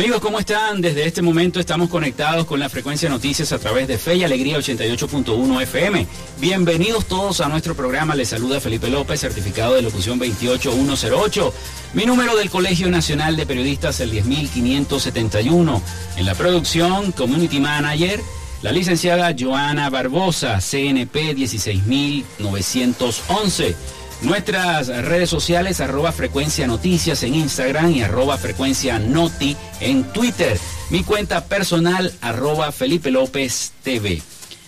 Amigos, ¿cómo están? Desde este momento estamos conectados con la frecuencia noticias a través de Fe y Alegría 88.1 FM. Bienvenidos todos a nuestro programa. Les saluda Felipe López, certificado de locución 28108. Mi número del Colegio Nacional de Periodistas, el 10571. En la producción, Community Manager, la licenciada Joana Barbosa, CNP 16911. Nuestras redes sociales, arroba frecuencia noticias en Instagram y arroba frecuencia noti en Twitter. Mi cuenta personal, arroba Felipe López TV.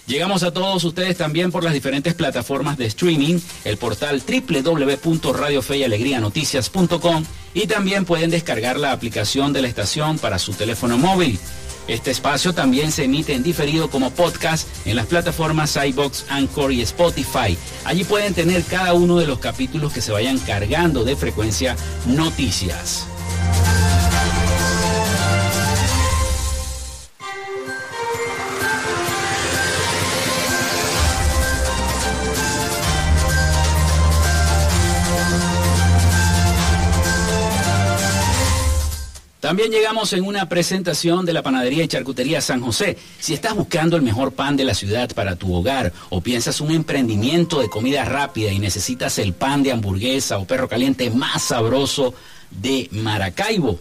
Llegamos a todos ustedes también por las diferentes plataformas de streaming, el portal www.radiofeyalegrianoticias.com y también pueden descargar la aplicación de la estación para su teléfono móvil. Este espacio también se emite en diferido como podcast en las plataformas iBox, Anchor y Spotify. Allí pueden tener cada uno de los capítulos que se vayan cargando de frecuencia noticias. También llegamos en una presentación de la panadería y charcutería San José. Si estás buscando el mejor pan de la ciudad para tu hogar o piensas un emprendimiento de comida rápida y necesitas el pan de hamburguesa o perro caliente más sabroso de Maracaibo,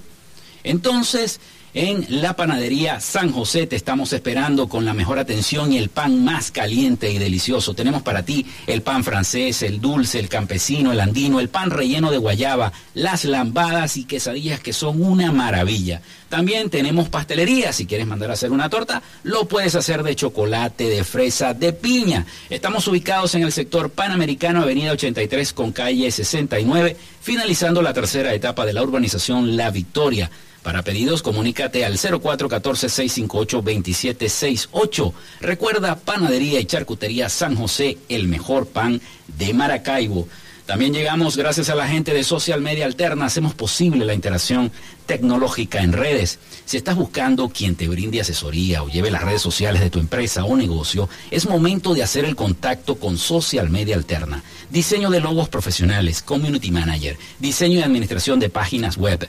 entonces en la panadería San José te estamos esperando con la mejor atención y el pan más caliente y delicioso. Tenemos para ti el pan francés, el dulce, el campesino, el andino, el pan relleno de guayaba, las lambadas y quesadillas que son una maravilla. También tenemos pastelería. Si quieres mandar a hacer una torta, lo puedes hacer de chocolate, de fresa, de piña. Estamos ubicados en el sector Panamericano, Avenida 83 con calle 69, finalizando la tercera etapa de la urbanización La Victoria. Para pedidos, comunícate al 0414-658-2768. Recuerda, Panadería y Charcutería San José, el mejor pan de Maracaibo. También llegamos gracias a la gente de Social Media Alterna, hacemos posible la interacción tecnológica en redes. Si estás buscando quien te brinde asesoría o lleve las redes sociales de tu empresa o negocio, es momento de hacer el contacto con Social Media Alterna. Diseño de logos profesionales, Community Manager, diseño y administración de páginas web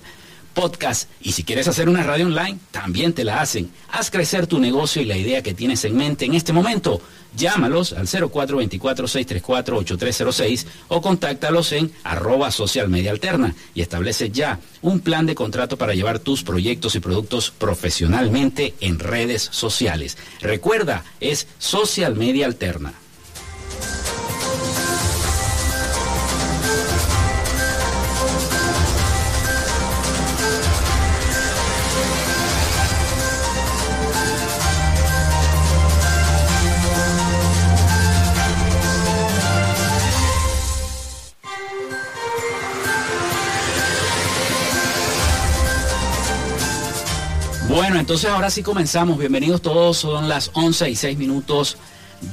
podcast y si quieres hacer una radio online, también te la hacen. Haz crecer tu negocio y la idea que tienes en mente en este momento. Llámalos al 0424-634-8306 o contáctalos en arroba social media alterna y establece ya un plan de contrato para llevar tus proyectos y productos profesionalmente en redes sociales. Recuerda, es social media alterna. Bueno, entonces ahora sí comenzamos. Bienvenidos todos. Son las 11 y 6 minutos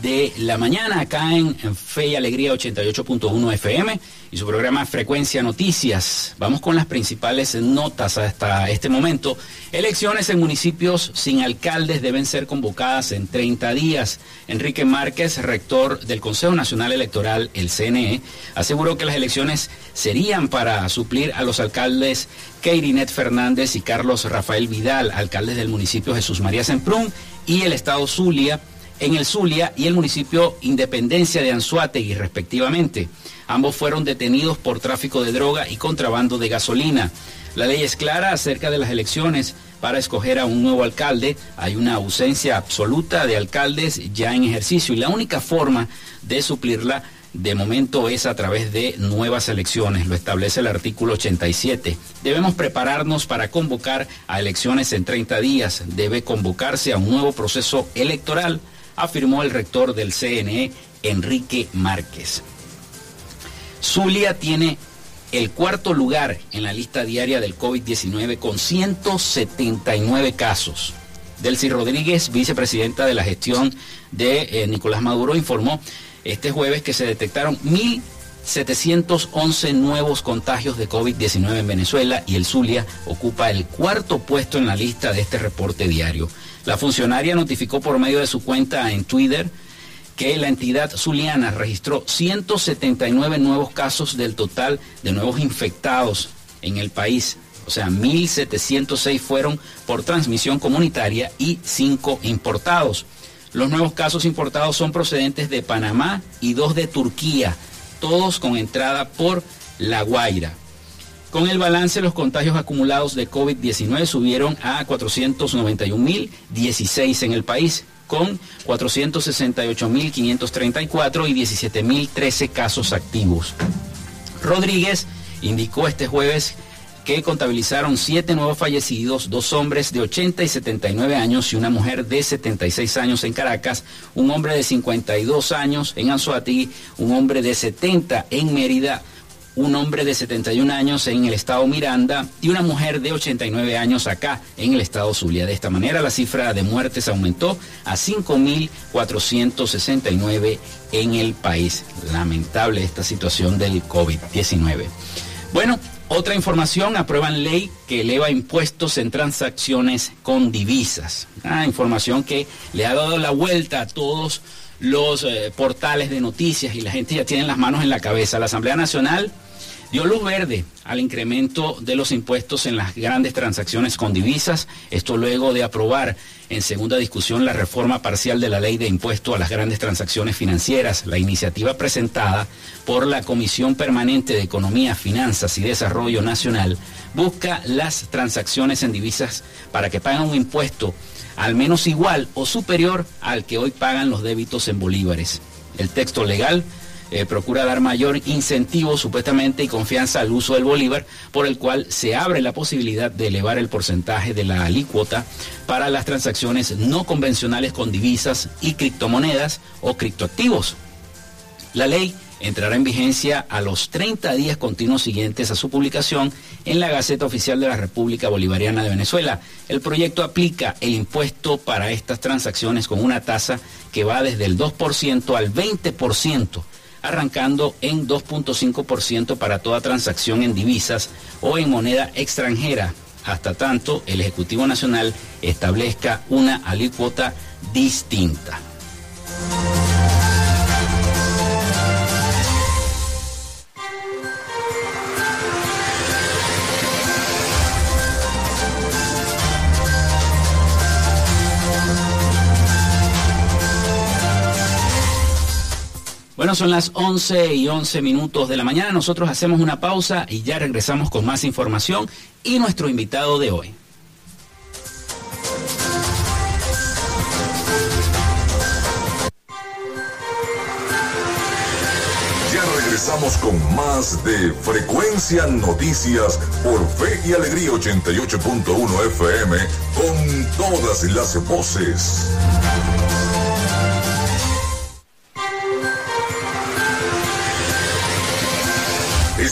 de la mañana acá en, Fe y Alegría 88.1 FM y su programa Frecuencia Noticias. Vamos con las principales notas hasta este momento. Elecciones en municipios sin alcaldes deben ser convocadas en 30 días. Enrique Márquez, rector del Consejo Nacional Electoral, el CNE, aseguró que las elecciones serían para suplir a los alcaldes Keirinet Fernández y Carlos Rafael Vidal, alcaldes del municipio Jesús María Semprún y el estado Zulia en el Zulia y el municipio Independencia de Anzuategui, respectivamente. Ambos fueron detenidos por tráfico de droga y contrabando de gasolina. La ley es clara acerca de las elecciones para escoger a un nuevo alcalde. Hay una ausencia absoluta de alcaldes ya en ejercicio y la única forma de suplirla de momento es a través de nuevas elecciones, lo establece el artículo 87. Debemos prepararnos para convocar a elecciones en 30 días. Debe convocarse a un nuevo proceso electoral, afirmó el rector del CNE, Enrique Márquez. Zulia tiene el cuarto lugar en la lista diaria del COVID-19 con 179 casos. Delcy Rodríguez, vicepresidenta de la gestión de eh, Nicolás Maduro, informó este jueves que se detectaron 1.711 nuevos contagios de COVID-19 en Venezuela y el Zulia ocupa el cuarto puesto en la lista de este reporte diario. La funcionaria notificó por medio de su cuenta en Twitter que la entidad zuliana registró 179 nuevos casos del total de nuevos infectados en el país. O sea, 1.706 fueron por transmisión comunitaria y 5 importados. Los nuevos casos importados son procedentes de Panamá y dos de Turquía, todos con entrada por La Guaira. Con el balance, los contagios acumulados de COVID-19 subieron a 491.016 en el país, con 468.534 y 17.013 casos activos. Rodríguez indicó este jueves que contabilizaron siete nuevos fallecidos, dos hombres de 80 y 79 años y una mujer de 76 años en Caracas, un hombre de 52 años en Anzoátegui, un hombre de 70 en Mérida, un hombre de 71 años en el estado Miranda y una mujer de 89 años acá en el estado Zulia. De esta manera la cifra de muertes aumentó a 5.469 en el país. Lamentable esta situación del COVID-19. Bueno, otra información, aprueban ley que eleva impuestos en transacciones con divisas. Información que le ha dado la vuelta a todos los eh, portales de noticias y la gente ya tiene las manos en la cabeza. La Asamblea Nacional dio luz verde al incremento de los impuestos en las grandes transacciones con divisas, esto luego de aprobar en segunda discusión la reforma parcial de la ley de impuesto a las grandes transacciones financieras, la iniciativa presentada por la Comisión Permanente de Economía, Finanzas y Desarrollo Nacional busca las transacciones en divisas para que paguen un impuesto al menos igual o superior al que hoy pagan los débitos en bolívares. El texto legal eh, procura dar mayor incentivo supuestamente y confianza al uso del bolívar, por el cual se abre la posibilidad de elevar el porcentaje de la alícuota para las transacciones no convencionales con divisas y criptomonedas o criptoactivos. La ley entrará en vigencia a los 30 días continuos siguientes a su publicación en la Gaceta Oficial de la República Bolivariana de Venezuela. El proyecto aplica el impuesto para estas transacciones con una tasa que va desde el 2% al 20% arrancando en 2.5% para toda transacción en divisas o en moneda extranjera, hasta tanto el Ejecutivo Nacional establezca una alícuota distinta. Bueno, son las 11 y 11 minutos de la mañana. Nosotros hacemos una pausa y ya regresamos con más información y nuestro invitado de hoy. Ya regresamos con más de Frecuencia Noticias por Fe y Alegría 88.1 FM con todas las voces.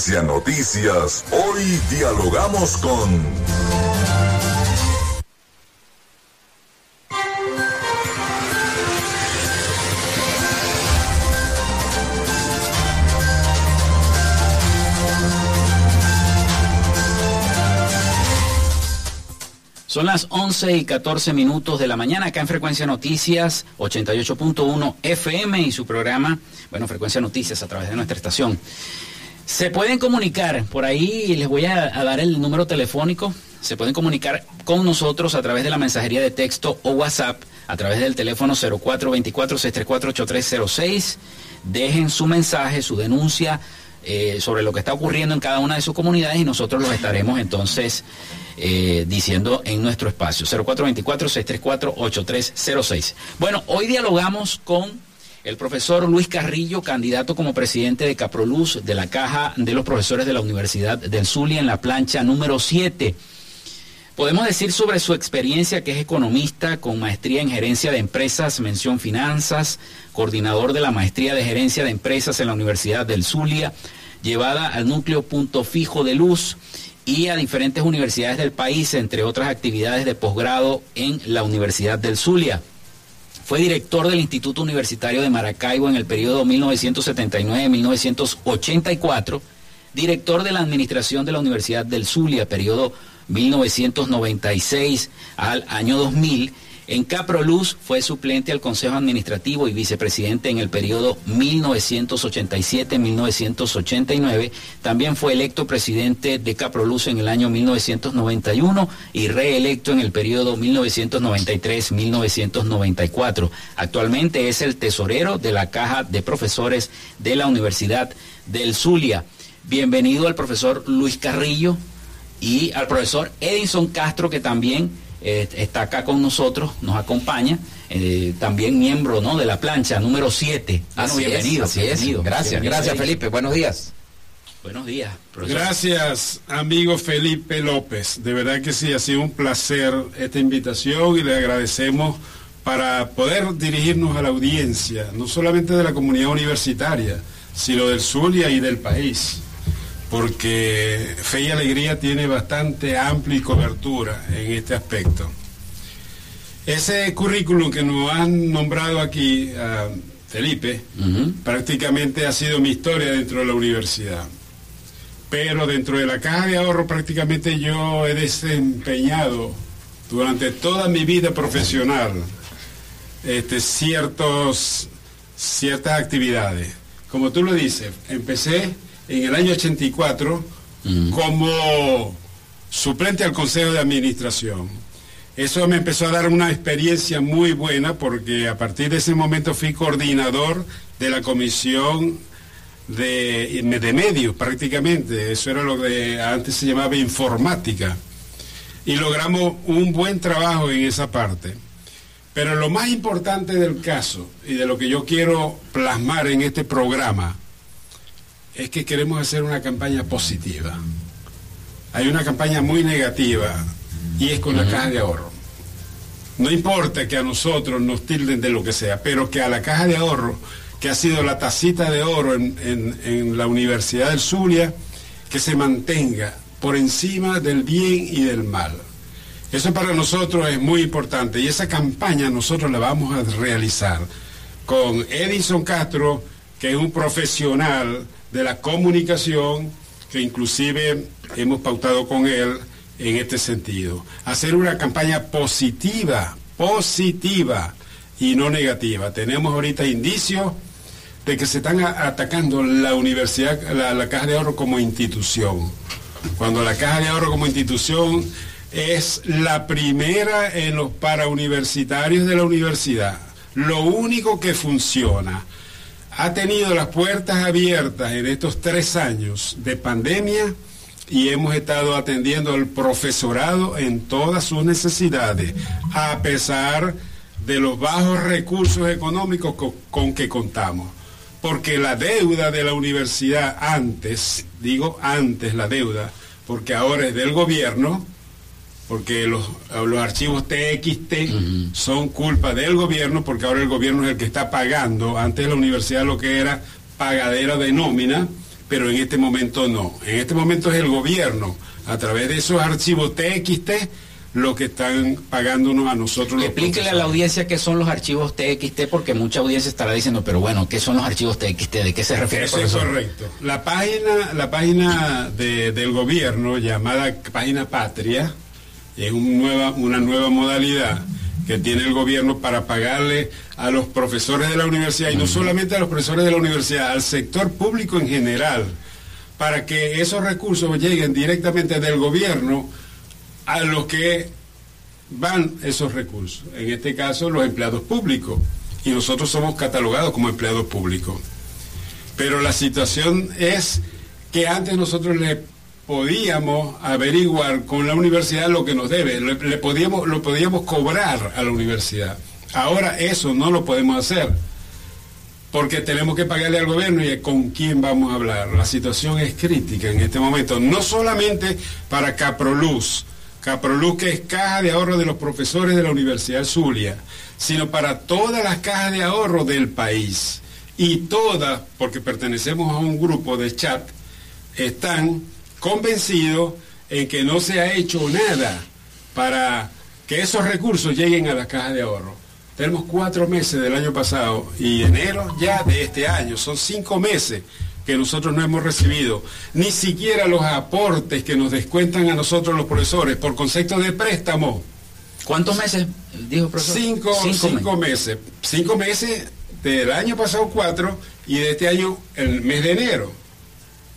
Frecuencia Noticias, hoy dialogamos con... Son las 11 y 14 minutos de la mañana acá en Frecuencia Noticias 88.1 FM y su programa, bueno, Frecuencia Noticias a través de nuestra estación. Se pueden comunicar, por ahí les voy a, dar el número telefónico, se pueden comunicar con nosotros a través de la mensajería de texto o WhatsApp, a través del teléfono 0424-634-8306. Dejen su mensaje, su denuncia eh, sobre lo que está ocurriendo en cada una de sus comunidades y nosotros los estaremos entonces eh, diciendo en nuestro espacio. 0424-634-8306. Bueno, hoy dialogamos con el profesor Luis Carrillo, candidato como presidente de Caproluz de la Caja de los Profesores de la Universidad del Zulia en la plancha número 7. Podemos decir sobre su experiencia que es economista con maestría en gerencia de empresas, mención finanzas, coordinador de la maestría de gerencia de empresas en la Universidad del Zulia, llevada al núcleo punto fijo de luz y a diferentes universidades del país, entre otras actividades de posgrado en la Universidad del Zulia. Fue director del Instituto Universitario de Maracaibo en el periodo 1979-1984, director de la Administración de la Universidad del Zulia, periodo 1996 al año 2000, en Caproluz fue suplente al Consejo Administrativo y vicepresidente en el periodo 1987-1989. También fue electo presidente de Caproluz en el año 1991 y reelecto en el periodo 1993-1994. Actualmente es el tesorero de la Caja de Profesores de la Universidad del Zulia. Bienvenido al profesor Luis Carrillo y al profesor Edison Castro, que también eh, está acá con nosotros, nos acompaña, eh, también miembro ¿no? de la plancha número 7. bienvenido, Gracias, gracias Felipe, buenos días. Buenos días. Gracias, amigo Felipe López. De verdad que sí, ha sido un placer esta invitación y le agradecemos para poder dirigirnos a la audiencia, no solamente de la comunidad universitaria, sino del Zulia y del país porque Fe y Alegría tiene bastante amplia cobertura en este aspecto. Ese currículum que nos han nombrado aquí, Felipe, prácticamente ha sido mi historia dentro de la universidad. Pero dentro de la caja de ahorro prácticamente yo he desempeñado durante toda mi vida profesional este, ciertos, ciertas actividades. Como tú lo dices, empecé en el año 84 como suplente al Consejo de Administración. Eso me empezó a dar una experiencia muy buena porque a partir de ese momento fui coordinador de la comisión de, de medios prácticamente. Eso era lo que antes se llamaba informática. Y logramos un buen trabajo en esa parte. Pero lo más importante del caso y de lo que yo quiero plasmar en este programa es que queremos hacer una campaña positiva. Hay una campaña muy negativa y es con la caja de ahorro. No importa que a nosotros nos tilden de lo que sea, pero que a la caja de ahorro, que ha sido la tacita de oro en, la Universidad del Zulia, que se mantenga por encima del bien y del mal. Eso para nosotros es muy importante y esa campaña nosotros la vamos a realizar con Edison Castro, que es un profesional de la comunicación, que inclusive hemos pautado con él en este sentido. Hacer una campaña positiva, positiva y no negativa. Tenemos ahorita indicios de que se están atacando la universidad, la, Caja de Ahorro como institución. Cuando la Caja de Ahorro como institución es la primera en los parauniversitarios de la universidad. Lo único que funciona ha tenido las puertas abiertas en estos tres años de pandemia y hemos estado atendiendo al profesorado en todas sus necesidades, a pesar de los bajos recursos económicos con, que contamos. Porque la deuda de la universidad antes, digo antes la deuda, porque ahora es del gobierno, porque los, archivos TXT son culpa del gobierno, porque ahora el gobierno es el que está pagando. Antes la universidad lo que era pagadera de nómina, pero en este momento no. En este momento es el gobierno, a través de esos archivos TXT, lo que están pagándonos a nosotros. Explíquele a la audiencia qué son los archivos TXT, porque mucha audiencia estará diciendo, pero bueno, ¿qué son los archivos TXT? ¿De qué se refiere? Eso es correcto. La página, la página del gobierno llamada Página Patria, es nueva, una nueva modalidad que tiene el gobierno para pagarle a los profesores de la universidad, y no solamente a los profesores de la universidad, al sector público en general, para que esos recursos lleguen directamente del gobierno a los que van esos recursos. En este caso, los empleados públicos. Y nosotros somos catalogados como empleados públicos. Pero la situación es que antes nosotros le podíamos averiguar con la universidad lo que nos debe, le, podíamos, lo podíamos cobrar a la universidad. Ahora eso no lo podemos hacer, porque tenemos que pagarle al gobierno y con quién vamos a hablar. La situación es crítica en este momento, no solamente para Caproluz, Caproluz que es caja de ahorro de los profesores de la Universidad Zulia, sino para todas las cajas de ahorro del país. Y todas, porque pertenecemos a un grupo de chat, están convencidos en que no se ha hecho nada para que esos recursos lleguen a la caja de ahorro. Tenemos cuatro meses del año pasado y enero ya de este año, son cinco meses que nosotros no hemos recibido, ni siquiera los aportes que nos descuentan a nosotros los profesores por concepto de préstamo. ¿Cuántos meses, dijo profesor? Cinco, cinco, meses. Cinco meses del año pasado cuatro y de este año el mes de enero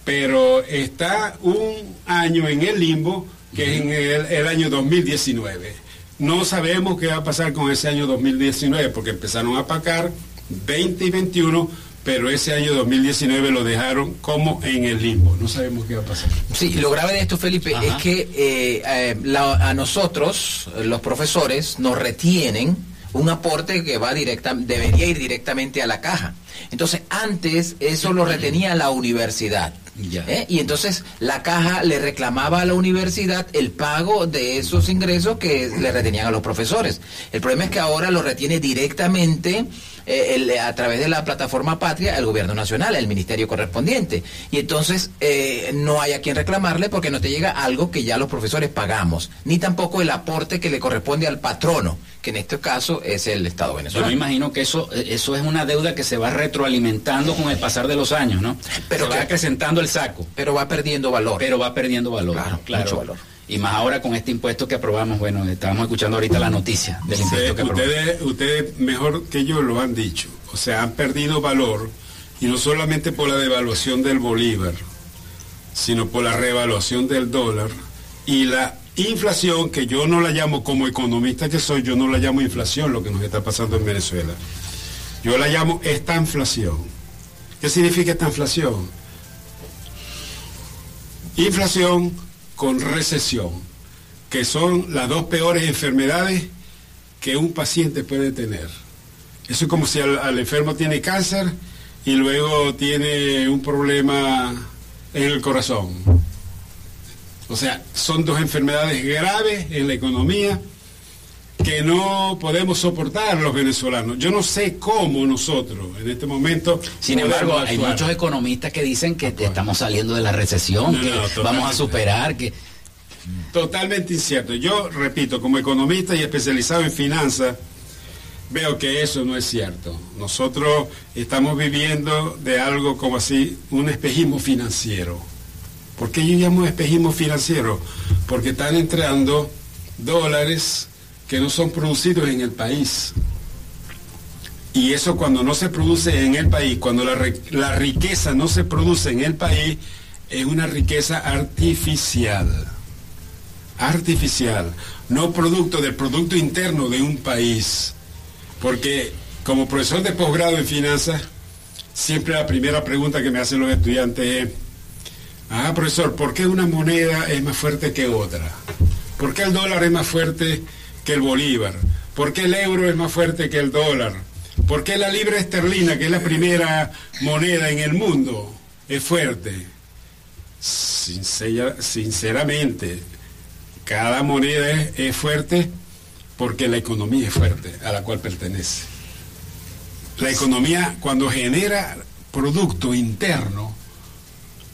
pero está un año en el limbo, que es en el, año 2019. No sabemos qué va a pasar con ese año 2019, porque empezaron a pagar 20 y 21, pero ese año 2019 lo dejaron como en el limbo. No sabemos qué va a pasar. Sí, lo grave de esto, Felipe, es que eh, eh, a nosotros, los profesores, nos retienen un aporte que va directa, debería ir directamente a la caja. Entonces, antes eso lo retenía la universidad. ¿Eh? Y entonces la caja le reclamaba a la universidad el pago de esos ingresos que le retenían a los profesores. El problema es que ahora lo retiene directamente eh, a través de la plataforma Patria el gobierno nacional, el ministerio correspondiente. Y entonces eh, no hay a quien reclamarle porque no te llega algo que ya los profesores pagamos, ni tampoco el aporte que le corresponde al patrono, que en este caso es el Estado venezolano. Yo me imagino que eso, eso es una deuda que se va retroalimentando con el pasar de los años, ¿no? Pero se va acrecentando el saco. Pero va perdiendo valor. Pero va perdiendo valor. Claro, mucho valor. Y más ahora con este impuesto que aprobamos, bueno, estábamos escuchando ahorita la noticia del impuesto que ustedes, ustedes mejor que yo lo han dicho. O sea, han perdido valor y no solamente por la devaluación del bolívar, sino por la revaluación del dólar y la inflación, que yo no la llamo como economista que soy, yo no la llamo inflación lo que nos está pasando en Venezuela. Yo la llamo esta inflación. ¿Qué significa esta inflación? Inflación con recesión, que son las dos peores enfermedades que un paciente puede tener. Eso es como si al, enfermo tiene cáncer y luego tiene un problema en el corazón. O sea, son dos enfermedades graves en la economía que no podemos soportar los venezolanos. Yo no sé cómo nosotros en este momento. Sin embargo, hay muchos economistas que dicen que estamos saliendo de la recesión, que vamos a superar, que. Totalmente incierto. Yo repito, como economista y especializado en finanzas, veo que eso no es cierto. Nosotros estamos viviendo de algo como así, un espejismo financiero. ¿Por qué yo llamo espejismo financiero? Porque están entrando dólares que no son producidos en el país. Y eso cuando no se produce en el país, cuando la, riqueza no se produce en el país, es una riqueza artificial. Artificial, no producto del Producto Interno de un país. Porque como profesor de posgrado en finanzas, siempre la primera pregunta que me hacen los estudiantes es, ah, profesor, ¿por qué una moneda es más fuerte que otra? ¿Por qué el dólar es más fuerte que el bolívar? ¿Por qué el euro es más fuerte que el dólar? ¿Por qué la libra esterlina, que es la primera moneda en el mundo, es fuerte? sinceramente, cada moneda es, fuerte porque la economía es fuerte a la cual pertenece. La economía, cuando genera producto interno,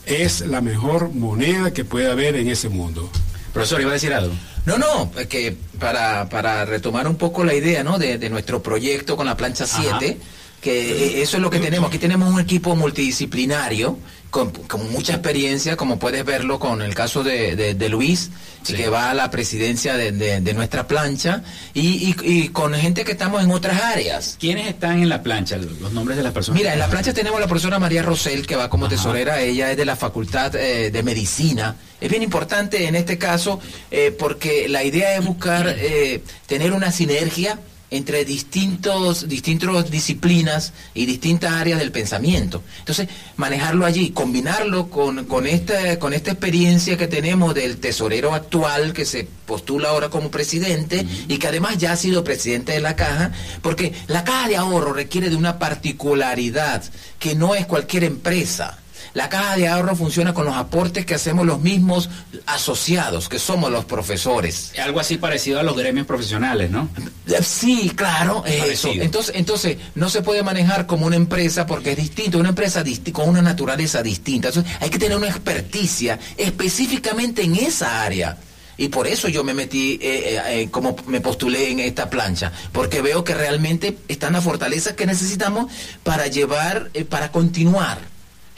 es la mejor moneda que puede haber en ese mundo. Profesor, ¿iba a decir algo? No, no, que para, para retomar un poco la idea ¿no? de, nuestro proyecto con la plancha 7, que eso es lo que tenemos. Aquí tenemos un equipo multidisciplinario con, mucha experiencia, como puedes verlo con el caso de, de, Luis, que va a la presidencia de, nuestra plancha, y, con gente que estamos en otras áreas. ¿Quiénes están en la plancha? Los nombres de las personas. Mira, en la plancha tenemos a la profesora María Rosell, que va como tesorera, ella es de la Facultad eh, de Medicina. Es bien importante en este caso eh, porque la idea es buscar eh, tener una sinergia entre distintos, distintas disciplinas y distintas áreas del pensamiento. Entonces, manejarlo allí, combinarlo con, con, esta, con esta experiencia que tenemos del tesorero actual que se postula ahora como presidente y que además ya ha sido presidente de la caja, porque la caja de ahorro requiere de una particularidad que no es cualquier empresa. La caja de ahorro funciona con los aportes que hacemos los mismos asociados, que somos los profesores. Algo así parecido a los gremios profesionales, ¿no? Eh, sí, claro, eso. Entonces, entonces, no se puede manejar como una empresa porque es distinto, una empresa con una naturaleza distinta. Entonces, hay que tener una experticia específicamente en esa área. Y por eso yo me metí, eh, eh, como me postulé en esta plancha, porque veo que realmente están las fortalezas que necesitamos para llevar, para continuar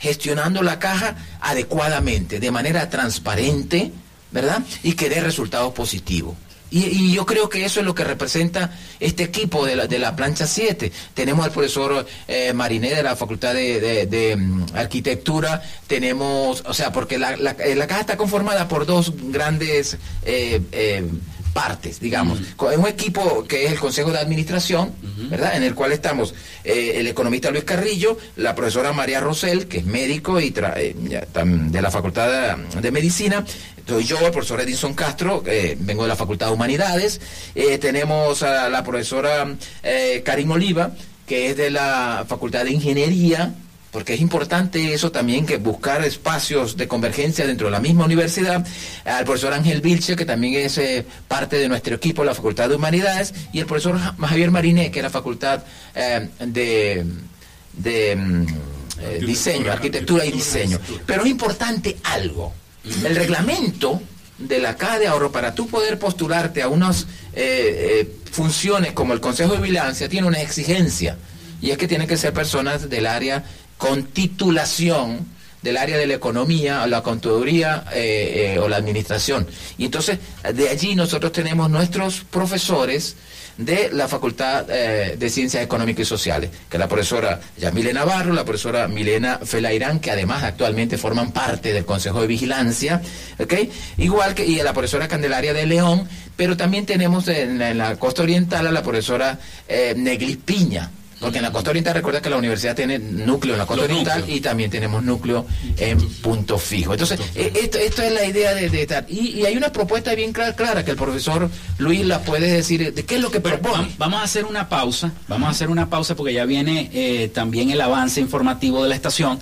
gestionando la caja adecuadamente, de manera transparente, ¿verdad? Y que dé resultados positivos. Y, yo creo que eso es lo que representa este equipo de la, de la plancha 7. Tenemos al profesor eh, Mariné de la Facultad de, mm, Arquitectura, tenemos, o sea, porque la, la, la, caja está conformada por dos grandes... Eh, eh, partes, digamos. con Un equipo que es el Consejo de Administración, ¿verdad? En el cual estamos eh, el economista Luis Carrillo, la profesora María Rosell, que es médico y eh, de la Facultad de, Medicina, soy yo, el profesor Edison Castro, eh, vengo de la Facultad de Humanidades, tenemos a la profesora Karim Oliva, que es de la Facultad de Ingeniería, porque es importante eso también, que buscar espacios de convergencia dentro de la misma universidad, al profesor Ángel Vilche, que también es eh, parte de nuestro equipo, la Facultad de Humanidades, y el profesor Javier Mariné, que es la Facultad eh, de, de mm, eh, Diseño, Arquitectura y Diseño. Pero es importante algo, el reglamento de la Caja de Ahorro para tú poder postularte a unas funciones como el Consejo de Vigilancia tiene una exigencia y es que tienen que ser personas del área con titulación del área de la economía, la contaduría eh, eh, o la administración. Y entonces, de allí nosotros tenemos nuestros profesores de la Facultad eh, de Ciencias Económicas y Sociales, que es la profesora Yamile Navarro, la profesora Milena Felairán, que además actualmente forman parte del Consejo de Vigilancia, Igual que, y la profesora Candelaria de León, pero también tenemos en la, costa oriental a la profesora Neglis Piña, porque en la costa oriental recuerda que la universidad tiene núcleo en la costa oriental y también tenemos núcleo en punto fijo. Entonces, eh, esto, esto, es la idea de, estar. Y, hay una propuesta bien clara, que el profesor Luis la puede decir. ¿De qué es lo que propone? Vamos a hacer una pausa. Vamos a hacer una pausa porque ya viene eh, también el avance informativo de la estación.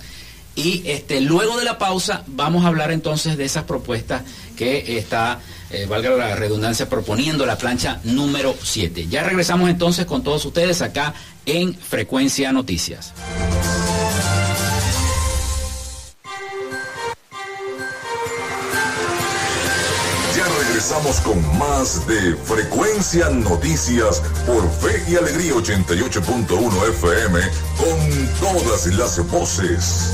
Y este, luego de la pausa vamos a hablar entonces de esas propuestas que está eh, valga la redundancia, proponiendo la plancha número 7. Ya regresamos entonces con todos ustedes acá en Frecuencia Noticias. Ya regresamos con más de Frecuencia Noticias por Fe y Alegría 88.1 FM con todas las voces.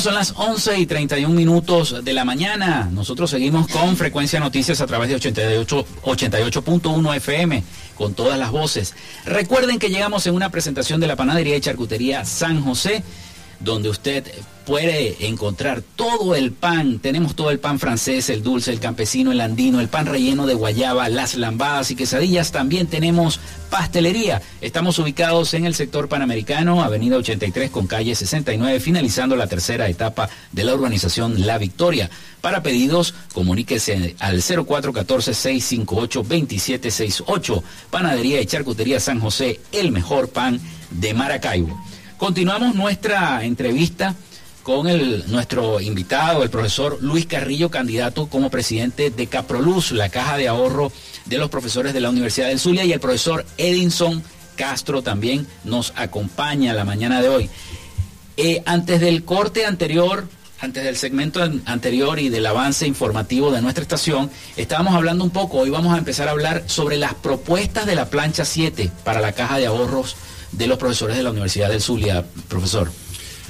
Son las 11 y 31 minutos de la mañana. Nosotros seguimos con Frecuencia Noticias a través de 88.1 FM, con todas las voces. Recuerden que llegamos en una presentación de la panadería y charcutería San José. Donde usted puede encontrar todo el pan. Tenemos todo el pan francés, el dulce, el campesino, el andino, el pan relleno de guayaba, las lambadas y quesadillas. También tenemos pastelería. Estamos ubicados en el sector panamericano, avenida 83 con calle 69, finalizando la tercera etapa de la urbanización La Victoria. Para pedidos, comuníquese al 0414-658-2768. Panadería y Charcutería San José, el mejor pan de Maracaibo. Continuamos nuestra entrevista con el, nuestro invitado, el profesor Luis Carrillo, candidato como presidente de Caproluz, la caja de ahorro de los profesores de la Universidad del Zulia, y el profesor Edinson Castro también nos acompaña la mañana de hoy. Eh, antes del corte anterior, antes del segmento anterior y del avance informativo de nuestra estación, estábamos hablando un poco, hoy vamos a empezar a hablar sobre las propuestas de la plancha 7 para la caja de ahorros de los profesores de la Universidad del Zulia, profesor.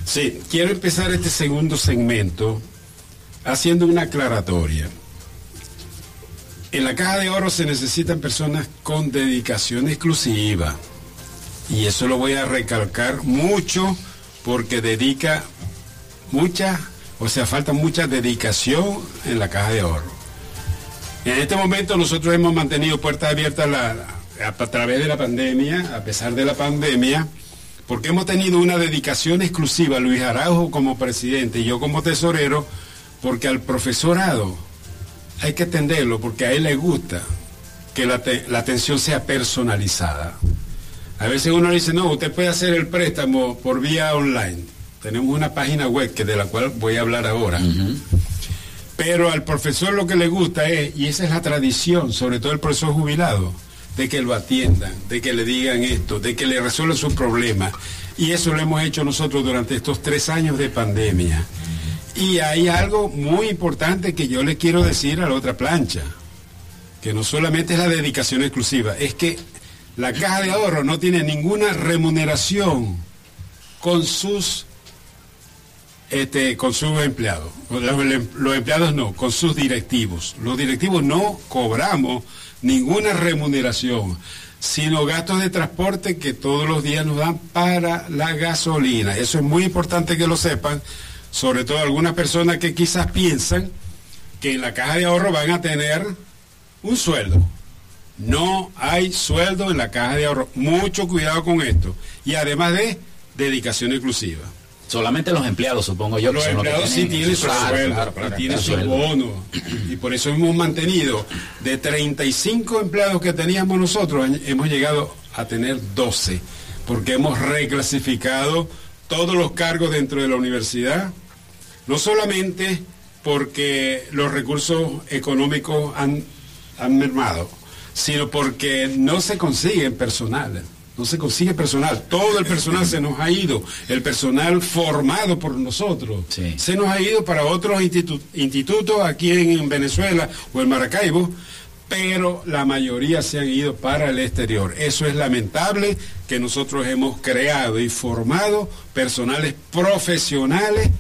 Sí, quiero empezar este segundo segmento haciendo una aclaratoria. En la caja de oro se necesitan personas con dedicación exclusiva. Y eso lo voy a recalcar mucho porque dedica mucha, o sea, falta mucha dedicación en la caja de oro. En este momento nosotros hemos mantenido puertas abiertas a través de la pandemia, a pesar de la pandemia, porque hemos tenido una dedicación exclusiva, Luis Araujo como presidente y yo como tesorero, porque al profesorado hay que atenderlo, porque a él le gusta que la, atención sea personalizada. A veces uno dice, no, usted puede hacer el préstamo por vía online. Tenemos una página web que de la cual voy a hablar ahora. Pero al profesor lo que le gusta es, y esa es la tradición, sobre todo el profesor jubilado, de que lo atiendan, de que le digan esto, de que le resuelvan sus problemas. Y eso lo hemos hecho nosotros durante estos tres años de pandemia. Y hay algo muy importante que yo le quiero decir a la otra plancha, que no solamente es la dedicación exclusiva, es que la caja de ahorro no tiene ninguna remuneración con sus este, con sus empleados. los empleados no, con sus directivos. Los directivos no cobramos ninguna remuneración, sino gastos de transporte que todos los días nos dan para la gasolina. Eso es muy importante que lo sepan, sobre todo algunas personas que quizás piensan que en la caja de ahorro van a tener un sueldo. No hay sueldo en la caja de ahorro. Mucho cuidado con esto. Y además de dedicación exclusiva. Solamente los empleados, supongo yo. Los empleados sí tienen su sueldo, tienen su bono. Y por eso hemos mantenido de 35 empleados que teníamos nosotros, hemos llegado a tener 12, porque hemos reclasificado todos los cargos dentro de la universidad, no solamente porque los recursos económicos han, han mermado, sino porque no se consiguen personal no se consigue personal. Todo el personal se nos ha ido. El personal formado por nosotros se nos ha ido para otros institutos aquí en, Venezuela o en Maracaibo, pero la mayoría se han ido para el exterior. Eso es lamentable que nosotros hemos creado y formado personales profesionales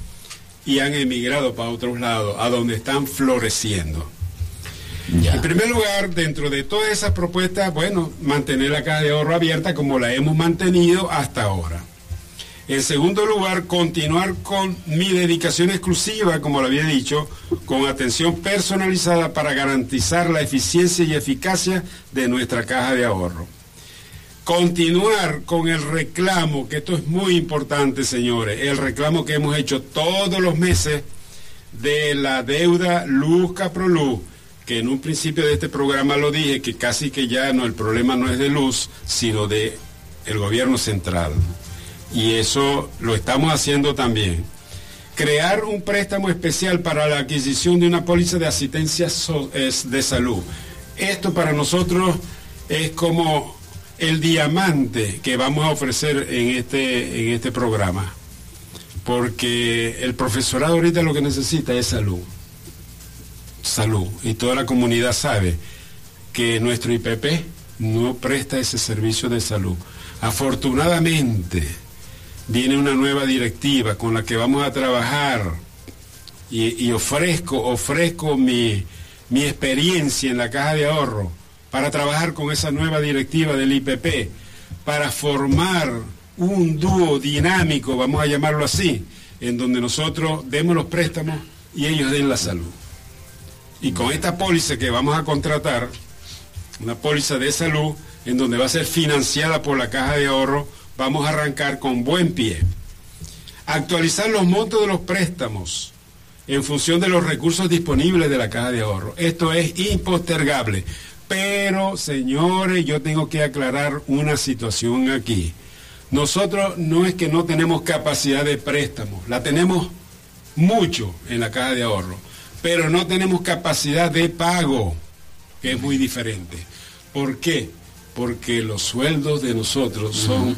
y han emigrado para otros lados, a donde están floreciendo. En primer lugar, dentro de todas esas propuestas, bueno, mantener la caja de ahorro abierta como la hemos mantenido hasta ahora. En segundo lugar, continuar con mi dedicación exclusiva, como lo había dicho, con atención personalizada para garantizar la eficiencia y eficacia de nuestra caja de ahorro. Continuar con el reclamo, que esto es muy importante, señores, el reclamo que hemos hecho todos los meses de la deuda Luz Caproluz que en un principio de este programa lo dije, que casi que ya no, el problema no es de luz, sino de el gobierno central. Y eso lo estamos haciendo también. Crear un préstamo especial para la adquisición de una póliza de asistencia de salud. Esto para nosotros es como el diamante que vamos a ofrecer en este, en este programa. Porque el profesorado ahorita lo que necesita es salud salud y toda la comunidad sabe que nuestro IPP no presta ese servicio de salud. Afortunadamente viene una nueva directiva con la que vamos a trabajar y, ofrezco, ofrezco mi, mi experiencia en la caja de ahorro para trabajar con esa nueva directiva del IPP, para formar un dúo dinámico, vamos a llamarlo así, en donde nosotros demos los préstamos y ellos den la salud. Y con esta póliza que vamos a contratar, una póliza de salud, en donde va a ser financiada por la caja de ahorro, vamos a arrancar con buen pie. Actualizar los montos de los préstamos en función de los recursos disponibles de la caja de ahorro. Esto es impostergable. Pero, señores, yo tengo que aclarar una situación aquí. Nosotros no es que no tenemos capacidad de préstamo, la tenemos mucho en la caja de ahorro, pero no tenemos capacidad de pago, que es muy diferente. ¿Por qué? Porque los sueldos de nosotros son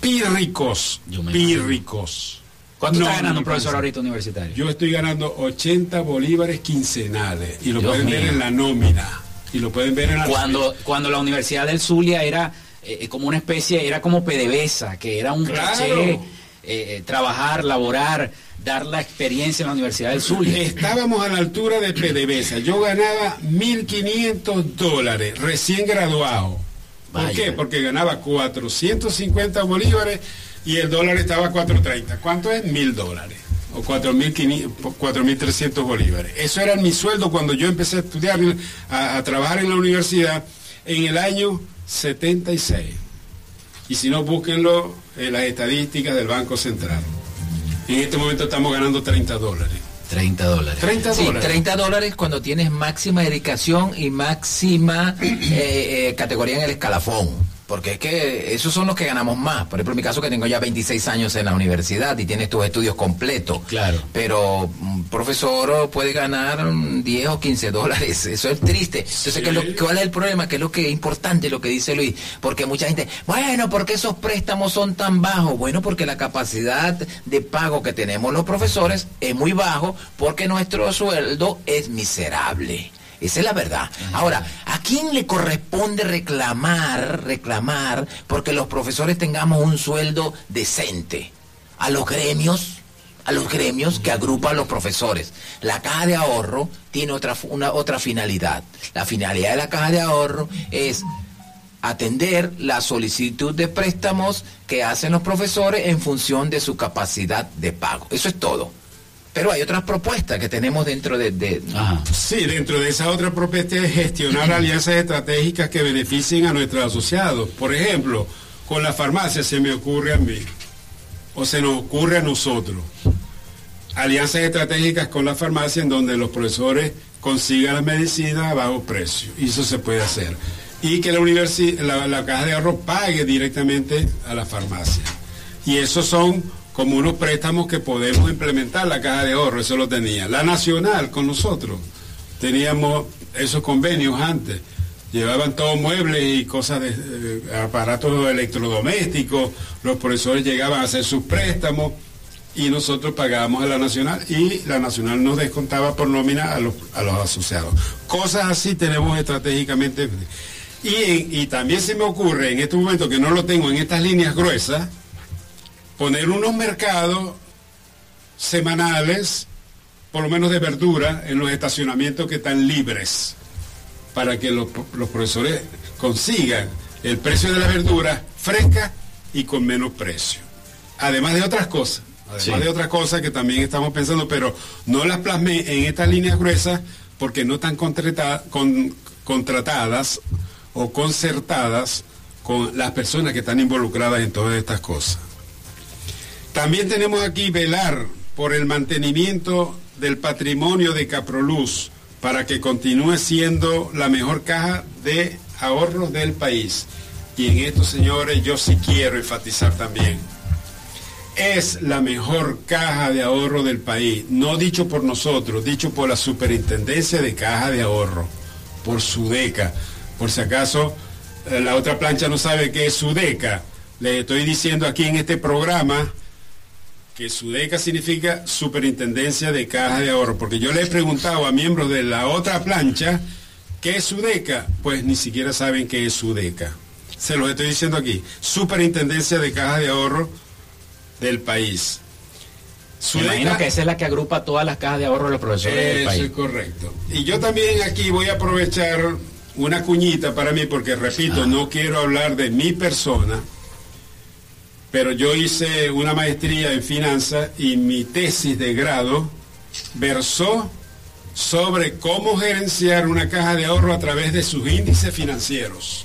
pírricos, pírricos. ¿Cuánto está ganando un profesor ahorita universitario? Yo estoy ganando 80 bolívares quincenales y lo pueden ver en la nómina. Y lo pueden ver en la cuando, cuando la Universidad del Zulia era eh, como una especie, era como PDVSA, que era un caché, eh, trabajar, laborar, dar la experiencia en la Universidad del Zulia. Estábamos a la altura de PDVSA. Yo ganaba 1.500 dólares recién graduado. ¿Por qué? Porque ganaba 450 bolívares y el dólar estaba a 4.30. ¿Cuánto es? Mil dólares o 4.300 bolívares. Eso era mi sueldo cuando yo empecé a estudiar, a, trabajar en la universidad en el año 76. Y si no, búsquenlo en las estadísticas del Banco Central. En este momento estamos ganando 30 dólares. 30 dólares. 30 dólares. 30 dólares cuando tienes máxima dedicación y máxima eh, eh, categoría en el escalafón. Porque es que esos son los que ganamos más. Por ejemplo, en mi caso que tengo ya 26 años en la universidad y tienes tus estudios completos. Claro. Pero un profesor puede ganar 10 o 15 dólares. Eso es triste. Entonces, ¿cuál es el problema? Que es lo que es importante lo que dice Luis. Porque mucha gente, bueno, ¿por qué esos préstamos son tan bajos? Bueno, porque la capacidad de pago que tenemos los profesores es muy bajo porque nuestro sueldo es miserable. Esa es la verdad. Ahora, ¿a quién le corresponde reclamar, reclamar, porque los profesores tengamos un sueldo decente? A los gremios, a los gremios que agrupan a los profesores. La caja de ahorro tiene otra, una, otra finalidad. La finalidad de la caja de ahorro es atender la solicitud de préstamos que hacen los profesores en función de su capacidad de pago. Eso es todo. Pero hay otras propuestas que tenemos dentro de... Sí, dentro de esa otra propuesta es gestionar alianzas estratégicas que beneficien a nuestros asociados. Por ejemplo, con la farmacia se me ocurre a mí, o se nos ocurre a nosotros, alianzas estratégicas con la farmacia en donde los profesores consigan la medicina a bajo precio. Y eso se puede hacer. Y que la, la, la caja de ahorro pague directamente a la farmacia. Y esos son como unos préstamos que podemos implementar la caja de ahorro, eso lo tenía. La nacional con nosotros, teníamos esos convenios antes, llevaban todos muebles y cosas de aparatos electrodomésticos, los profesores llegaban a hacer sus préstamos y nosotros pagábamos a la nacional y la nacional nos descontaba por nómina a los, asociados. Cosas así tenemos estratégicamente. Y también se me ocurre en este momento que no lo tengo en estas líneas gruesas, poner unos mercados semanales, por lo menos de verdura, en los estacionamientos que están libres, para que los, profesores consigan el precio de la verdura fresca y con menos precio. Además de otras cosas, además de otras cosas que también estamos pensando, pero no las plasmé en estas líneas gruesas porque no están contratadas o concertadas con las personas que están involucradas en todas estas cosas. También tenemos aquí velar por el mantenimiento del patrimonio de Caproluz para que continúe siendo la mejor caja de ahorros del país. Y en esto, señores, yo sí quiero enfatizar también. Es la mejor caja de ahorro del país, no dicho por nosotros, dicho por la Superintendencia de Caja de Ahorro, por Sudeca. Por si acaso eh, la otra plancha no sabe qué es Sudeca, le estoy diciendo aquí en este programa que SUDECA significa Superintendencia de Caja de Ahorro, porque yo le he preguntado a miembros de la otra plancha, ¿qué es SUDECA? Pues ni siquiera saben qué es SUDECA. Se los estoy diciendo aquí, Superintendencia de Caja de Ahorro del país. Me imagino que esa es la que agrupa todas las cajas de ahorro de los profesores del país. Eso es correcto. Y yo también aquí voy a aprovechar una cuñita para mí, porque repito, ah. no quiero hablar de mi persona, pero yo hice una maestría en finanzas y mi tesis de grado versó sobre cómo gerenciar una caja de ahorro a través de sus índices financieros.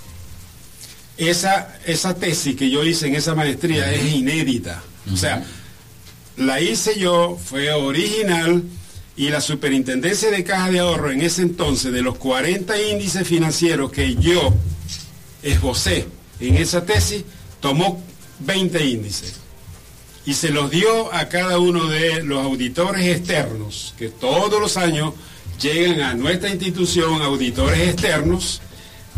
Esa, esa tesis que yo hice en esa maestría es inédita. O sea, la hice yo, fue original y la superintendencia de caja de ahorro en ese entonces, de los 40 índices financieros que yo esbocé en esa tesis, tomó 20 índices y se los dio a cada uno de los auditores externos, que todos los años llegan a nuestra institución auditores externos,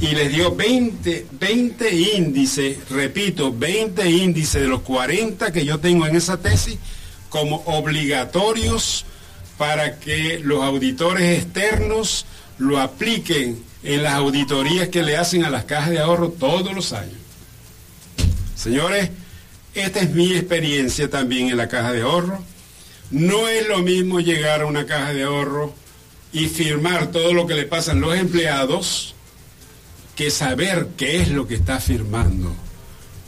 y les dio 20, 20 índices, repito, 20 índices de los 40 que yo tengo en esa tesis como obligatorios para que los auditores externos lo apliquen en las auditorías que le hacen a las cajas de ahorro todos los años. Señores, esta es mi experiencia también en la caja de ahorro. No es lo mismo llegar a una caja de ahorro y firmar todo lo que le pasan los empleados que saber qué es lo que está firmando.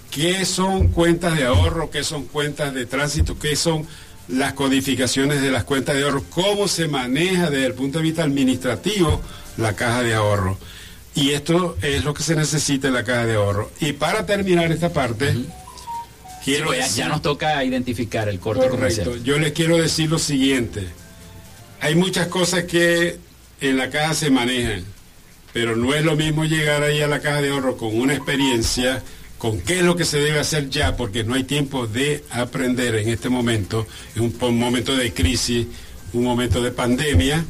¿Qué son cuentas de ahorro? ¿Qué son cuentas de tránsito? ¿Qué son las codificaciones de las cuentas de ahorro? ¿Cómo se maneja desde el punto de vista administrativo la caja de ahorro? Y esto es lo que se necesita en la caja de ahorro. Y para terminar esta parte, quiero pues ya, nos toca identificar el corte correcto. Yo les quiero decir lo siguiente. Hay muchas cosas que en la caja se manejan, pero no es lo mismo llegar ahí a la caja de ahorro con una experiencia, con qué es lo que se debe hacer ya, porque no hay tiempo de aprender en este momento, en un, momento de crisis, un momento de pandemia,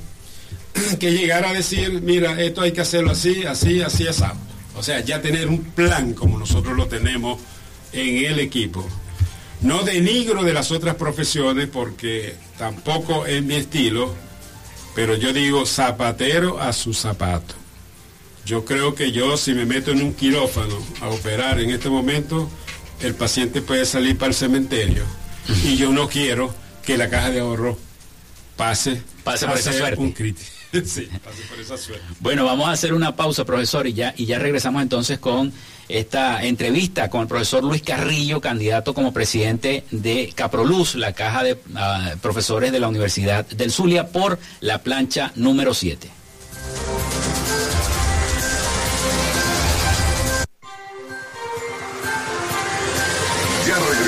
que llegar a decir, mira, esto hay que hacerlo así, así, así, así. O sea, ya tener un plan como nosotros lo tenemos en el equipo. No denigro de las otras profesiones porque tampoco es mi estilo, pero yo digo zapatero a su zapato. Yo creo que yo si me meto en un quirófano a operar en este momento, el paciente puede salir para el cementerio. Y yo no quiero que la caja de ahorro pase, pase por esa suerte. un crítico. sí, por esa suerte. Bueno, vamos a hacer una pausa, profesor, y ya, y ya regresamos entonces con esta entrevista con el profesor Luis Carrillo, candidato como presidente de Caproluz, la caja de ah, profesores de la Universidad del Zulia, por la plancha número 7.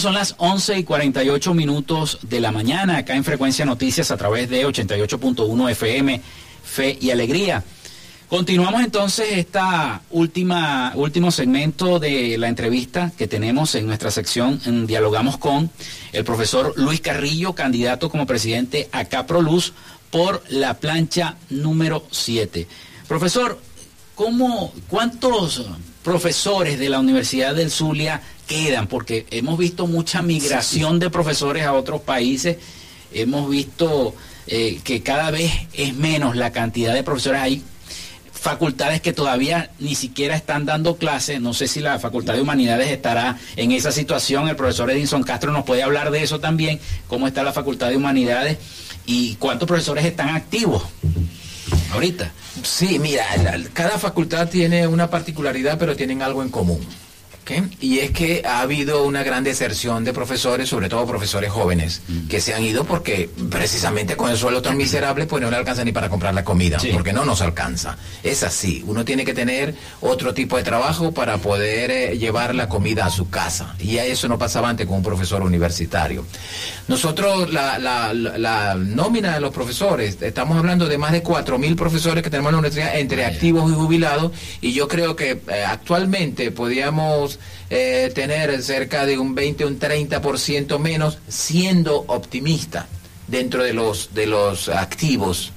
Son las 11 y 48 minutos de la mañana, acá en Frecuencia Noticias a través de 88.1 FM, Fe y Alegría. Continuamos entonces esta última último segmento de la entrevista que tenemos en nuestra sección en Dialogamos con el profesor Luis Carrillo, candidato como presidente a Caproluz por la plancha número 7. Profesor, ¿cómo, ¿cuántos profesores de la Universidad del Zulia quedan, porque hemos visto mucha migración de profesores a otros países, hemos visto eh, que cada vez es menos la cantidad de profesores. Hay facultades que todavía ni siquiera están dando clases, no sé si la Facultad de Humanidades estará en esa situación, el profesor Edinson Castro nos puede hablar de eso también, cómo está la Facultad de Humanidades y cuántos profesores están activos ahorita. Sí, mira, cada facultad tiene una particularidad, pero tienen algo en común Y es que ha habido una gran deserción de profesores, sobre todo profesores jóvenes, mm. que se han ido porque precisamente con el suelo tan miserable pues no le alcanza ni para comprar la comida, porque no nos alcanza. Es así, uno tiene que tener otro tipo de trabajo para poder eh, llevar la comida a su casa. Y eso no pasaba antes con un profesor universitario. Nosotros, la, la, nómina de los profesores, estamos hablando de más de 4.000 profesores que tenemos en la universidad entre activos y jubilados, y yo creo que eh, actualmente eh, tener cerca de un 20 o un 30% menos, siendo optimista dentro de los, de los activos.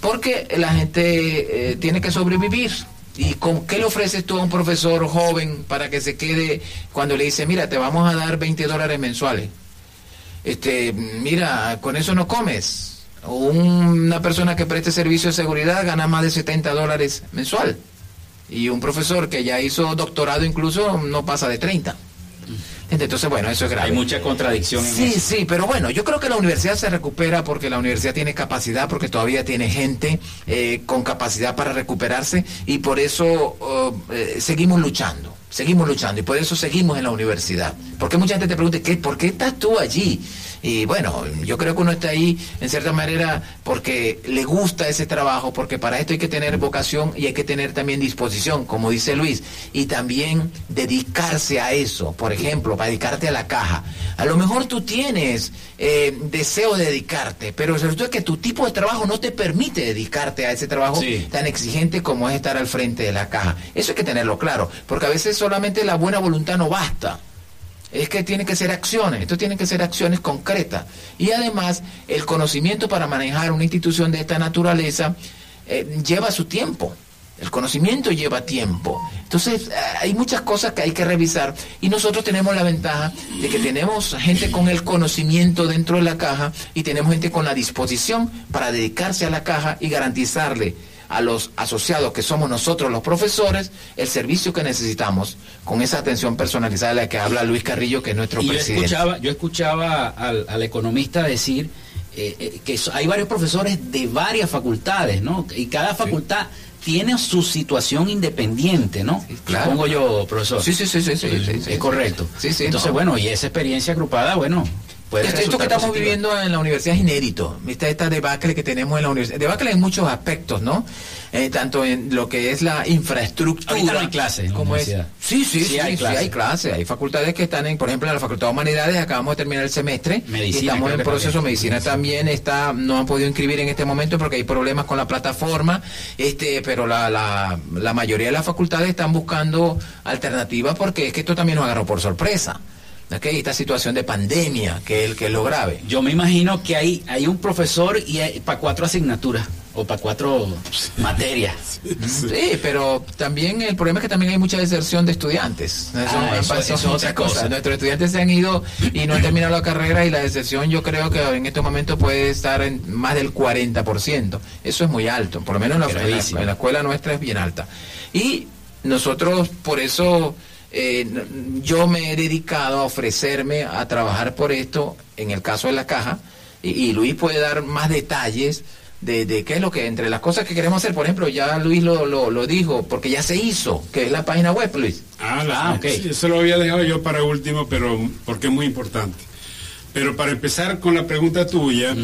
Porque la gente eh, tiene que sobrevivir. ¿Y con qué le ofreces tú a un profesor joven para que se quede cuando le dice, mira, te vamos a dar 20 dólares mensuales? Este, mira, con eso no comes. una persona que preste servicio de seguridad gana más de 70 dólares mensual. Y un profesor que ya hizo doctorado incluso no pasa de 30. Entonces, bueno, eso es grave. Hay mucha contradicción en sí, eso. Sí, sí, pero bueno, yo creo que la universidad se recupera porque la universidad tiene capacidad, porque todavía tiene gente eh, con capacidad para recuperarse y por eso oh, eh, seguimos luchando, seguimos luchando y por eso seguimos en la universidad. Porque mucha gente te pregunta, ¿qué, ¿por qué estás tú allí? Y bueno, yo creo que uno está ahí en cierta manera porque le gusta ese trabajo, porque para esto hay que tener vocación y hay que tener también disposición, como dice Luis, y también dedicarse a eso. Por ejemplo, para dedicarte a la caja. A lo mejor tú tienes eh, deseo de dedicarte, pero sobre todo es que tu tipo de trabajo no te permite dedicarte a ese trabajo tan exigente como es estar al frente de la caja. Eso hay que tenerlo claro, porque a veces solamente la buena voluntad no basta es que tiene que ser acciones, esto tiene que ser acciones concretas. Y además, el conocimiento para manejar una institución de esta naturaleza eh, lleva su tiempo. El conocimiento lleva tiempo. Entonces, eh, hay muchas cosas que hay que revisar y nosotros tenemos la ventaja de que tenemos gente con el conocimiento dentro de la caja y tenemos gente con la disposición para dedicarse a la caja y garantizarle a los asociados que somos nosotros los profesores el servicio que necesitamos con esa atención personalizada de la que habla Luis Carrillo, que es nuestro presidente. Yo escuchaba, yo escuchaba al, economista decir eh, eh, que hay varios profesores de varias facultades, ¿no? Y cada facultad... tiene su situación independiente, ¿no? claro. Pongo yo, profesor. Sí, sí, sí, sí, sí, es correcto. Sí, sí, Entonces, bueno, y esa experiencia agrupada, bueno, esto que estamos viviendo en la universidad es inédito. ¿Viste? Esta debacle que tenemos en la universidad. Debacle en muchos aspectos, ¿no? Eh, tanto en lo que es la infraestructura. Ahorita no hay clases. Como es. Sí, sí, sí, hay, clases. hay facultades que están en, por ejemplo, en la Facultad de Humanidades acabamos de terminar el semestre. Medicina, estamos en proceso. Medicina también está, no han podido inscribir en este momento porque hay problemas con la plataforma. Este, pero la, la, la mayoría de las facultades están buscando alternativas porque es que esto también nos agarró por sorpresa. Okay, esta situación de pandemia, que es el que es lo grave. Yo me imagino que hay, hay un profesor y para cuatro asignaturas o para cuatro materias. Sí, pero también el problema es que también hay mucha deserción de estudiantes. Eso, ah, es otra cosa. Nuestros estudiantes se han ido y no han terminado la carrera y la deserción yo creo que en estos momentos puede estar en más del 40%. Eso es muy alto, por lo menos en la, en la escuela nuestra es bien alta. Y nosotros por eso eh, yo me he dedicado a ofrecerme a trabajar por esto, en el caso de la caja, y, Luis puede dar más detalles de, qué es lo que, entre las cosas que queremos hacer, por ejemplo, ya Luis lo, lo, dijo, porque ya se hizo, que es la página web, Luis. Ah, ah ok. eso lo había dejado yo para último, pero porque es muy importante. Pero para empezar con la pregunta tuya,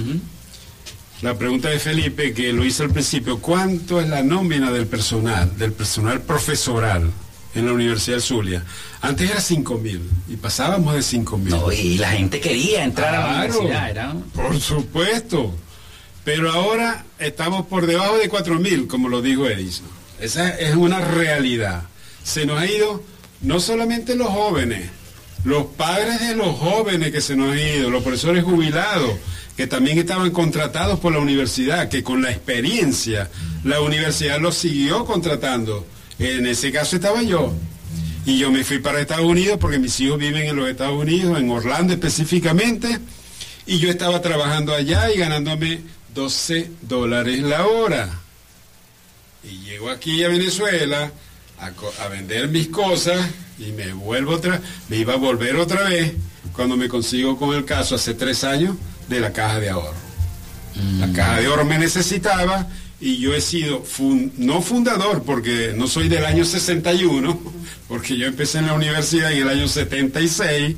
la pregunta de Felipe, que lo hizo al principio, ¿cuánto es la nómina del personal, del personal profesoral? En la Universidad de Zulia. Antes era 5 mil y pasábamos de 5 mil. No, y la gente quería entrar a la universidad. Por supuesto. Pero ahora estamos por debajo de 4 mil, como lo dijo Edison. Esa es una realidad. Se nos ha ido no solamente los jóvenes, los padres de los jóvenes que se nos han ido, los profesores jubilados, que también estaban contratados por la universidad, que con la experiencia la universidad los siguió contratando en ese caso estaba yo. Y yo me fui para Estados Unidos porque mis hijos viven en los Estados Unidos, en Orlando específicamente. Y yo estaba trabajando allá y ganándome 12 dólares la hora. Y llego aquí a Venezuela a, vender mis cosas y me vuelvo otra, me iba a volver otra vez cuando me consigo con el caso hace tres años de la caja de ahorro. La mm. caja de ahorro me necesitaba y yo he sido, no fundador, porque no soy del año 61, porque yo empecé en la universidad en el año 76,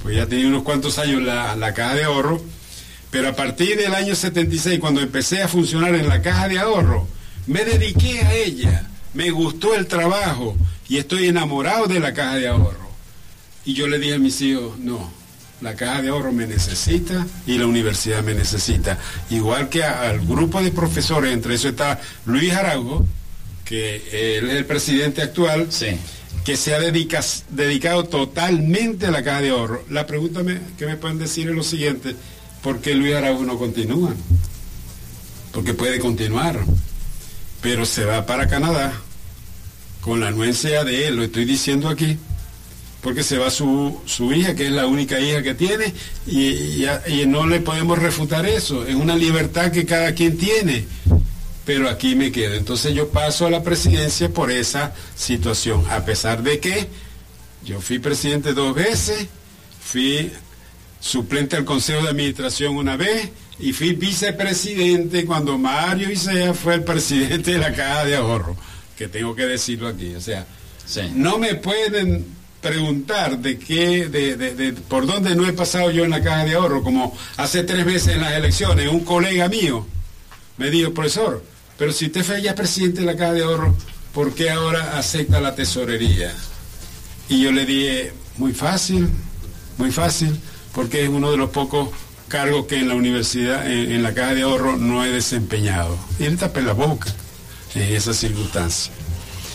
pues ya tenía unos cuantos años la, la caja de ahorro, pero a partir del año 76, cuando empecé a funcionar en la caja de ahorro, me dediqué a ella, me gustó el trabajo y estoy enamorado de la caja de ahorro. Y yo le dije a mis hijos, no, la caja de ahorro me necesita y la universidad me necesita. Igual que al grupo de profesores, entre eso está Luis Araujo, que él es el presidente actual, que se ha dedicado totalmente a la caja de ahorro. La pregunta que me pueden decir es lo siguiente, ¿por qué Luis Araujo no continúa? Porque puede continuar, pero se va para Canadá con la anuencia de él, lo estoy diciendo aquí porque se va su, su hija, que es la única hija que tiene, y, no le podemos refutar eso. Es una libertad que cada quien tiene. Pero aquí me quedo. Entonces yo paso a la presidencia por esa situación, a pesar de que yo fui presidente dos veces, fui suplente al Consejo de Administración una vez y fui vicepresidente cuando Mario Isea fue el presidente de la Caja de Ahorro, que tengo que decirlo aquí. O sea, no me pueden preguntar de qué, de, de, por dónde no he pasado yo en la caja de ahorro, como hace tres veces en las elecciones, un colega mío me dijo, profesor, pero si usted fue ya presidente de la caja de ahorro, ¿por qué ahora acepta la tesorería? Y yo le dije, muy fácil, muy fácil, porque es uno de los pocos cargos que en la universidad, en, la caja de ahorro, no he desempeñado. Y él tapé la boca en esas circunstancias.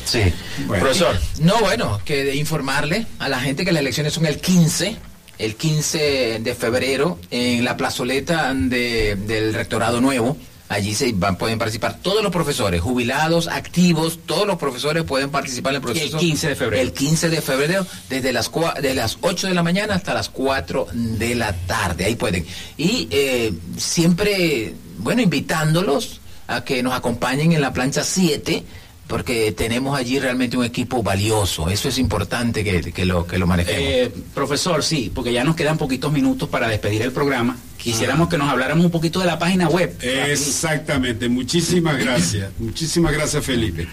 Sí. Profesor. No, bueno, que de informarle a la gente que las elecciones son el 15, el 15 de febrero, en la plazoleta del rectorado nuevo. Allí se van, pueden participar todos los profesores, jubilados, activos, todos los profesores pueden participar en el proceso. El 15 de febrero. El 15 de febrero, desde las, de las 8 de la mañana hasta las 4 de la tarde. Ahí pueden. Y eh, siempre, bueno, invitándolos a que nos acompañen en la plancha 7 porque tenemos allí realmente un equipo valioso. Eso es importante que, lo, que lo manejemos. Eh, profesor, sí, porque ya nos quedan poquitos minutos para despedir el programa. Quisiéramos que nos habláramos un poquito de la página web. Exactamente, muchísimas gracias. muchísimas gracias, Felipe.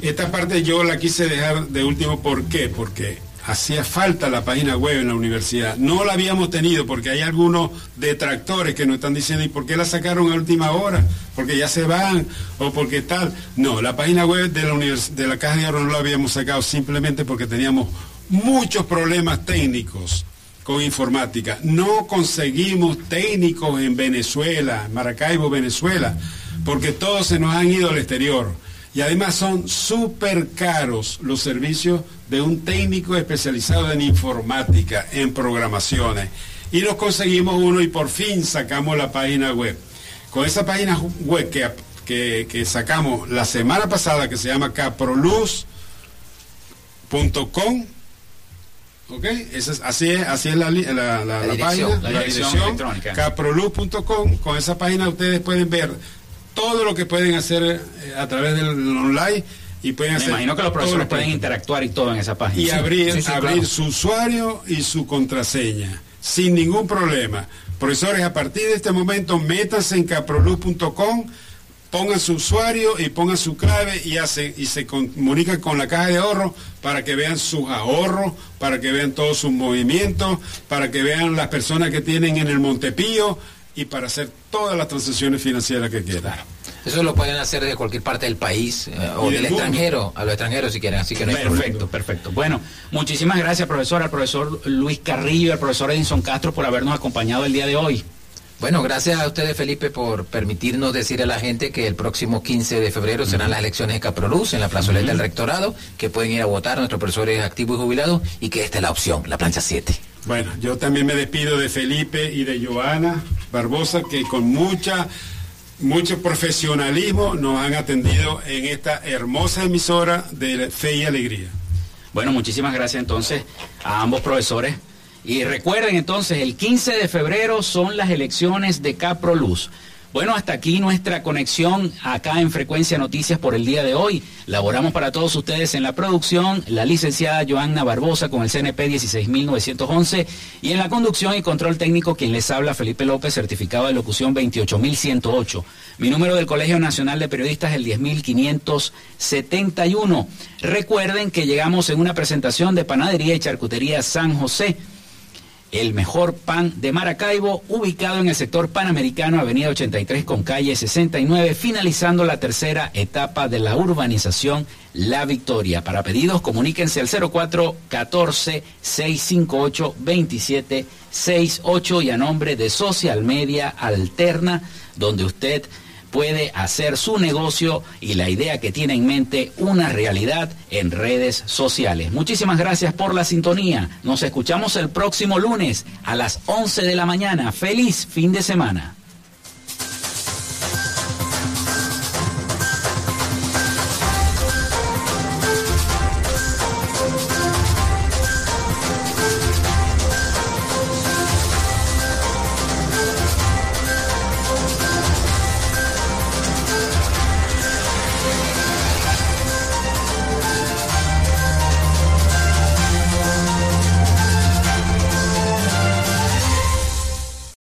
Esta parte yo la quise dejar de último, ¿por qué? Porque hacía falta la página web en la universidad. No la habíamos tenido porque hay algunos detractores que nos están diciendo, ¿y por qué la sacaron a última hora? Porque ya se van o porque tal. No, la página web de la, de la Caja de Oro no la habíamos sacado simplemente porque teníamos muchos problemas técnicos con informática. No conseguimos técnicos en Venezuela, Maracaibo, Venezuela, porque todos se nos han ido al exterior. Y además son súper caros los servicios de un técnico especializado en informática, en programaciones. Y nos conseguimos uno y por fin sacamos la página web. Con esa página web que, que, sacamos la semana pasada, que se llama caproluz.com, ¿ok? así, es, así es la, la, la, página, la, dirección, caproluz.com. Con esa página ustedes pueden ver todo lo que pueden hacer eh, a través del online y pueden Me imagino que los profesores pueden interactuar y todo en esa página. Y abrir, abrir su usuario y su contraseña sin ningún problema. Profesores, a partir de este momento, métanse en caproluz.com, pongan su usuario y pongan su clave y, hace, y se comunican con la caja de ahorro para que vean sus ahorros, para que vean todos sus movimientos, para que vean las personas que tienen en el Montepío, y para hacer todas las transacciones financieras que quieran. Eso lo pueden hacer de cualquier parte del país eh, o del extranjero, a los extranjeros si quieren, así que no hay Perfecto, perfecto. Bueno, muchísimas gracias, profesor, al profesor Luis Carrillo y al profesor Edison Castro por habernos acompañado el día de hoy. Bueno, gracias a ustedes, Felipe, por permitirnos decir a la gente que el próximo 15 de febrero serán las elecciones de Caproluz en la plazoleta del rectorado, que pueden ir a votar a nuestros profesores activos y jubilados y que esta es la opción, la plancha 7. Bueno, yo también me despido de Felipe y de Joana Barbosa, que con mucha mucho profesionalismo nos han atendido en esta hermosa emisora de Fe y Alegría. Bueno, muchísimas gracias entonces a ambos profesores. Y recuerden entonces, el 15 de febrero son las elecciones de Caproluz. Bueno, hasta aquí nuestra conexión acá en Frecuencia Noticias por el día de hoy. Laboramos para todos ustedes en la producción la licenciada Joanna Barbosa con el CNP 16911 y en la conducción y control técnico quien les habla Felipe López, certificado de locución 28108. Mi número del Colegio Nacional de Periodistas es el 10571. Recuerden que llegamos en una presentación de Panadería y Charcutería San José el mejor pan de Maracaibo, ubicado en el sector panamericano, avenida 83 con calle 69, finalizando la tercera etapa de la urbanización La Victoria. Para pedidos, comuníquense al 0414-658-2768 y a nombre de Social Media Alterna, donde usted puede hacer su negocio y la idea que tiene en mente una realidad en redes sociales. Muchísimas gracias por la sintonía. Nos escuchamos el próximo lunes a las 11 de la mañana. Feliz fin de semana.